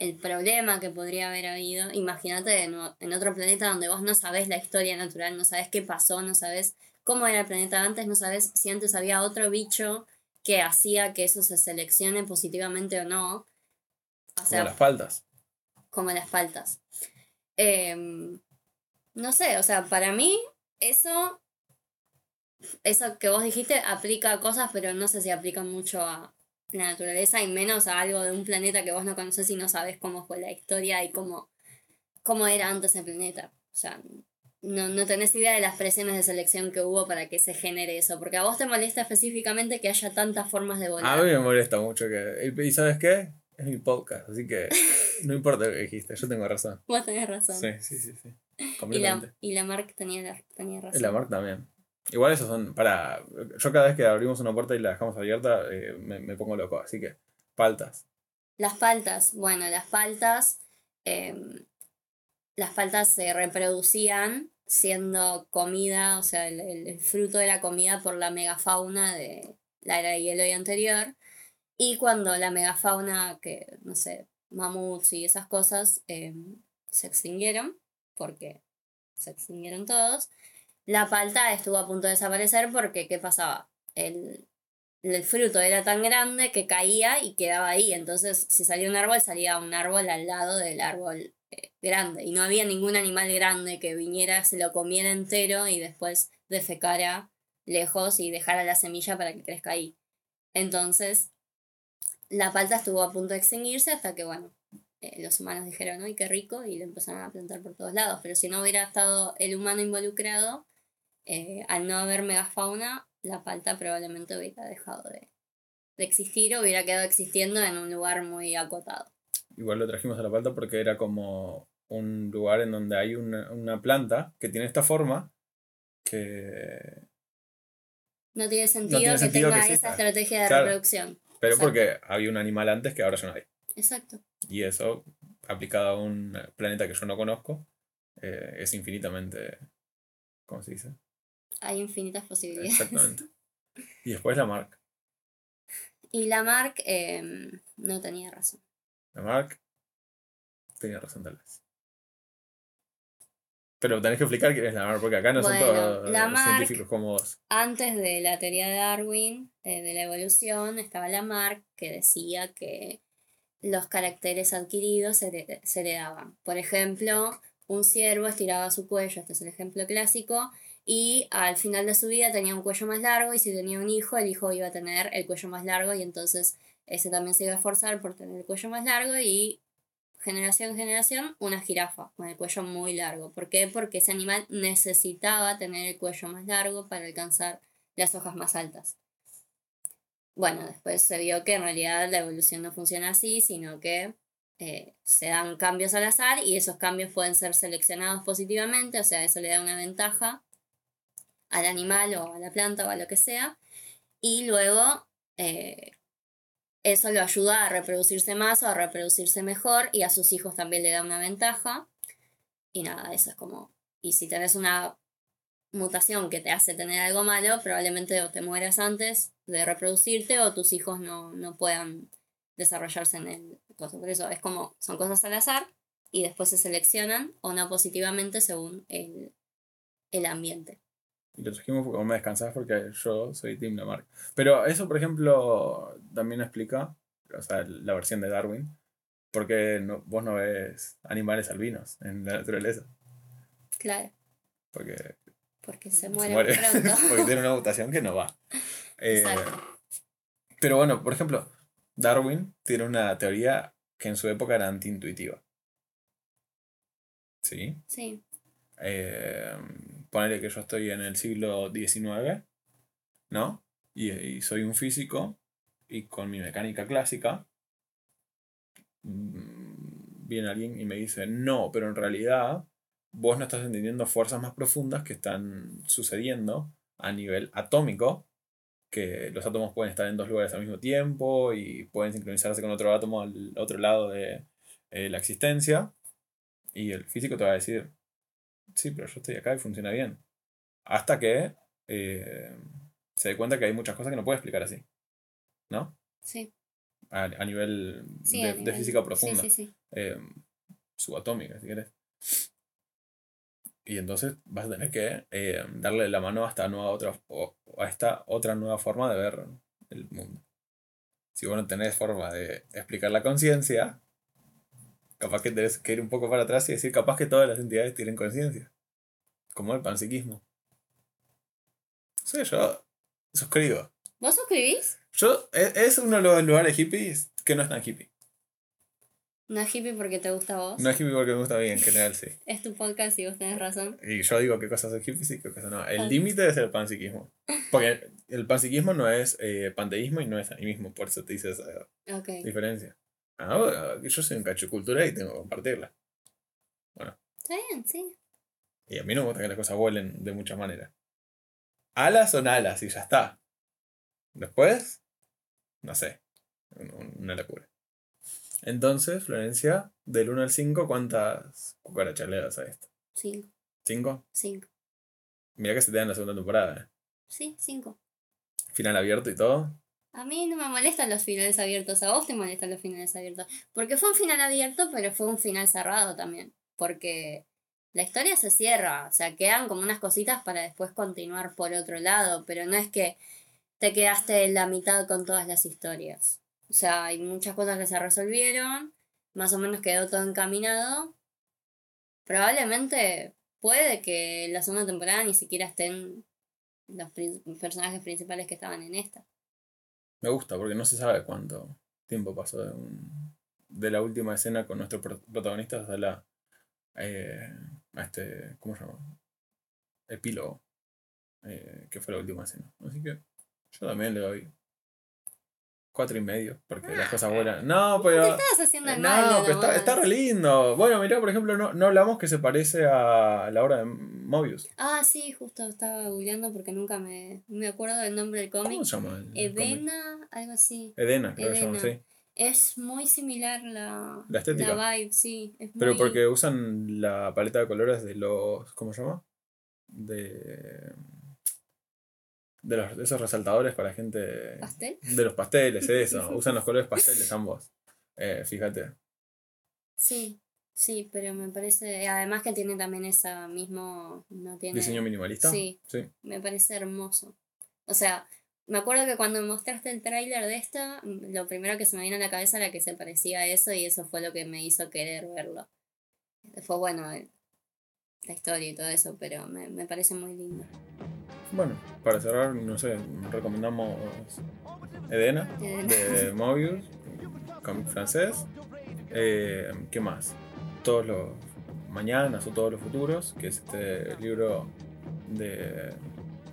el problema que podría haber habido. Imagínate en, en otro planeta donde vos no sabés la historia natural, no sabés qué pasó, no sabés cómo era el planeta antes, no sabés si antes había otro bicho que hacía que eso se seleccione positivamente o no. como las faltas. Como las faltas. Em, no sé, o sea, para mí eso, eso que vos dijiste aplica a cosas, pero no sé si aplica mucho a, la naturaleza y menos a algo de un planeta que vos no conoces y no sabes cómo fue la historia y cómo, cómo era antes el planeta. O sea, no, no tenés idea de las presiones de selección que hubo para que se genere eso. Porque a vos te molesta específicamente que haya tantas formas de volar. A mí me molesta mucho que. ¿Y sabes qué? Es mi podcast, así que no importa lo que dijiste, yo tengo razón. Vos tenés razón. Sí, sí, sí. sí. Y la, y la Mark tenía, la, tenía razón. Y la Mark también. Igual esos son, para, yo cada vez que abrimos una puerta y la dejamos abierta, eh, me, me, pongo loco, así que, paltas. Las paltas, bueno, las paltas, em, las paltas se reproducían siendo comida, o sea, el, el, fruto de la comida por la megafauna de la era de hielo y anterior. Y cuando la megafauna, que no sé, mamuts y esas cosas, em, se extinguieron, porque se extinguieron todos, la palta estuvo a punto de desaparecer porque, ¿qué pasaba? El, el fruto era tan grande que caía y quedaba ahí. Entonces, si salía un árbol, salía un árbol al lado del árbol eh, grande. Y no había ningún animal grande que viniera, se lo comiera entero y después defecara lejos y dejara la semilla para que crezca ahí. Entonces, la palta estuvo a punto de extinguirse hasta que, bueno, eh, los humanos dijeron, ¡ay, qué rico! Y lo empezaron a plantar por todos lados. Pero si no hubiera estado el humano involucrado, eh, al no haber megafauna, la palta probablemente hubiera dejado de, de existir o hubiera quedado existiendo en un lugar muy acotado. Igual lo trajimos a la palta porque era como un lugar en donde hay una, una planta que tiene esta forma que... No tiene sentido, que tenga esa estrategia de reproducción. Pero porque había un animal antes que ahora ya no hay. Exacto. Y eso, aplicado a un planeta que yo no conozco, eh, es infinitamente... ¿Cómo se dice? hay infinitas posibilidades. Exactamente. Y después la Mark. Y la Mark eh, no tenía razón. La Mark tenía razón tal vez. Pero tenés que explicar quién es la Mark, porque acá no son todos científicos como vos. Antes de la teoría de Darwin, eh, de la evolución, estaba la Mark que decía que los caracteres adquiridos se, se heredaban. Por ejemplo, un ciervo estiraba su cuello, este es el ejemplo clásico, y al final de su vida tenía un cuello más largo y si tenía un hijo, el hijo iba a tener el cuello más largo y entonces ese también se iba a esforzar por tener el cuello más largo y generación en generación una jirafa con el cuello muy largo. ¿Por qué? Porque ese animal necesitaba tener el cuello más largo para alcanzar las hojas más altas. Bueno, después se vio que en realidad la evolución no funciona así, sino que eh, se dan cambios al azar y esos cambios pueden ser seleccionados positivamente, o sea, eso le da una ventaja al animal o a la planta o a lo que sea. Y luego eh, eso lo ayuda a reproducirse más o a reproducirse mejor y a sus hijos también le da una ventaja. Y nada, eso es como... Y si tenés una mutación que te hace tener algo malo, probablemente te mueras antes de reproducirte o tus hijos no, no puedan desarrollarse en el coso. Por eso es como, son cosas al azar y después se seleccionan o no positivamente según el, el ambiente. Y lo trajimos porque me descansás porque yo soy Tim Lamarck. Pero eso, por ejemplo, también explica, o sea, la versión de Darwin, porque no, vos no ves animales albinos en la naturaleza. Claro. Porque... Porque se muere, pronto. porque tiene una mutación que no va. Eh, pero bueno, por ejemplo, Darwin tiene una teoría que en su época era antiintuitiva. ¿Sí? Sí. Eh, ponerle que yo estoy en el siglo XIX, ¿no? Y, soy un físico y con mi mecánica clásica mm, viene alguien y me dice, no, pero en realidad vos no estás entendiendo fuerzas más profundas que están sucediendo a nivel atómico, que los átomos pueden estar en dos lugares al mismo tiempo y pueden sincronizarse con otro átomo al otro lado de eh, la existencia. Y el físico te va a decir, sí, pero yo estoy acá y funciona bien. Hasta que eh, se dé cuenta que hay muchas cosas que no puede explicar así. ¿No? Sí. A, nivel, de, física profunda. Sí, sí, eh, subatómica, si querés. Y entonces vas a tener que eh, darle la mano a esta nueva otra a esta otra nueva forma de ver el mundo. Si vos no tenés forma de explicar la conciencia, Capaz que tenés que ir un poco para atrás y decir, capaz que todas las entidades tienen conciencia. Como el panpsiquismo. Sí, yo suscribo. ¿Vos suscribís? Yo, e- es uno de los lugares hippies que no es tan hippie. No es hippie porque te gusta a vos. No es hippie porque me gusta bien, en general, sí. Es tu podcast y vos tenés razón. Y yo digo qué cosas son hippies y qué cosas no. El Ah. límite es el panpsiquismo. Porque el panpsiquismo no es eh, panteísmo y no es animismo, por eso te dice esa Ok. diferencia. Ahora, yo soy un cacho de cultura y tengo que compartirla. Está bien, sí. Y a mí no me gusta que las cosas vuelen de muchas maneras. Alas son alas y ya está. Después, no sé. un- Una locura. Entonces, Florencia, del 1 al 5, ¿cuántas cucarachas le das a esto? Cinco. ¿5? Cinco. Mira que se te da en la segunda temporada. ¿eh? Sí, cinco. Final abierto y todo. A mí no me molestan los finales abiertos, a vos te molestan los finales abiertos. Porque fue un final abierto, pero fue un final cerrado también. Porque la historia se cierra, o sea, quedan como unas cositas para después continuar por otro lado, pero no es que te quedaste en la mitad con todas las historias. O sea, hay muchas cosas que se resolvieron, más o menos quedó todo encaminado. Probablemente puede que la segunda temporada ni siquiera estén los personajes principales que estaban en esta. Me gusta porque no se sabe cuánto tiempo pasó de, un- de la última escena con nuestro pro- protagonista hasta la. eh, a este. ¿Cómo se llama? Epílogo. eh, que fue la última escena. Así que yo también le doy. Cuatro y medio, porque las cosas vuelan. No, pero. estabas haciendo el No, malo pero está, está re lindo. Bueno, mirá, por ejemplo, no, no hablamos que se parece a la obra de Mobius. Ah, sí, justo estaba googleando porque nunca me, me acuerdo del nombre del cómic. ¿Cómo se llama? cómic? Edena, algo así. Edena, creo que se llama, sí. Es muy similar la, La estética. la vibe, sí. Es Pero muy porque usan la paleta de colores de los. ¿Cómo se llama? De. De, los, de esos resaltadores para gente. pastel. De los pasteles, eso. usan los colores pasteles ambos. Eh, fíjate. Sí, sí, pero me parece. Además que tiene también esa mismo. No tiene. Diseño minimalista. Sí. Sí. Me parece hermoso. O sea, me acuerdo que cuando me mostraste el tráiler de esta, lo primero que se me vino a la cabeza era que se parecía a eso y eso fue lo que me hizo querer verlo. Después, bueno, la historia y todo eso, pero me, me parece muy lindo. Bueno, para cerrar, no sé, recomendamos Edena, de Mobius, cómic francés. Eh, ¿Qué más? Todos los mañanas o todos los futuros, que es este libro de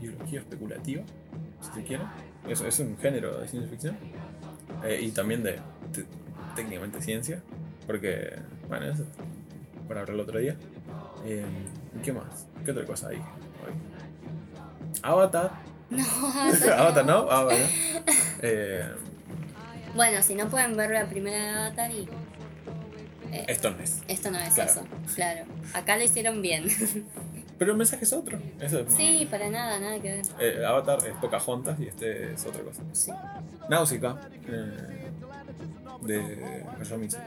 biología especulativa, si se quiere. Es, es un género de ciencia ficción. Eh, y también de te- técnicamente ciencia, porque, bueno, eso para hablar el otro día. Eh, ¿Qué más? ¿Qué otra cosa hay hoy? Avatar. No, Avatar, ¿no? Ah, bueno. Eh, Bueno, si no pueden ver la primera de Avatar y. eh, esto no es. esto no es claro. eso, claro. Acá lo hicieron bien. Pero el mensaje es otro. Eso es- sí, para nada, nada que ver. Eh, Avatar es Pocahontas y este es otra cosa. Sí. Náusica. eh, de Hayao Miyazaki.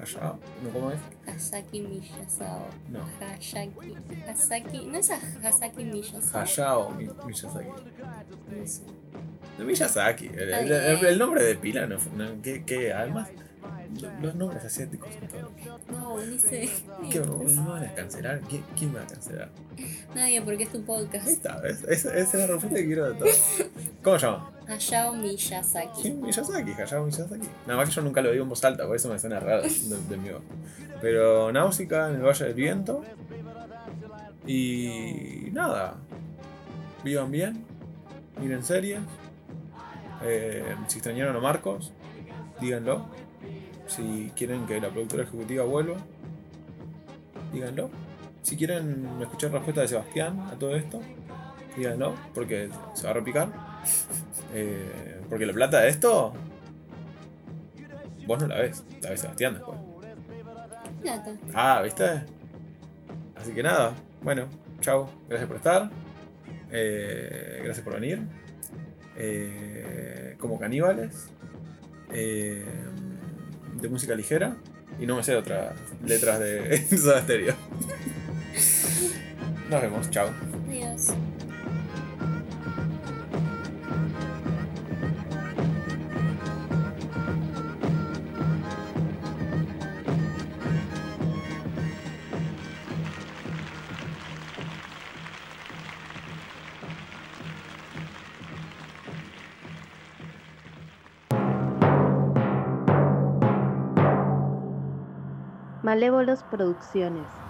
Hayao, ¿no cómo es? Hasaki Miyazaki. No. Hayaki. Hasaki. ¿No es a Hasaki Miyazaki? Hayao Mi- Miyazaki. No sé. De Miyazaki. El, el- el- el nombre de pila, ¿no? no ¿Qué, qué? Además, los nombres asiáticos son todos. No, dice. ¿Qué me van a cancelar? ¿Quién, quién me va a cancelar? Nadie, porque es tu Ahí podcast. está, ¿ves? Esa, esa es la respuesta que quiero de todo. ¿Cómo se llama? Hayao Miyazaki. Sí, Miyazaki, Hayao Miyazaki. Nada más que yo nunca lo digo en voz alta, por eso me suena raro de, de mi voz. Pero Náusica en el Valle del Viento. Y nada. Vivan bien. Miren series. Eh, si extrañaron a Marcos, díganlo. Si quieren que la productora ejecutiva vuelva, díganlo. Si quieren escuchar la respuesta de Sebastián a todo esto, díganlo, porque se va a repicar. Eh, porque la plata de esto. Vos no la ves, la ves Sebastián después. Plata. Ah, ¿viste? Así que nada, bueno, chao, gracias por estar. Eh, gracias por venir. Eh, como caníbales. De música ligera. Y no me sé otras letras de Soda Stereo. Nos vemos, chao. Adiós. Malévolos Producciones.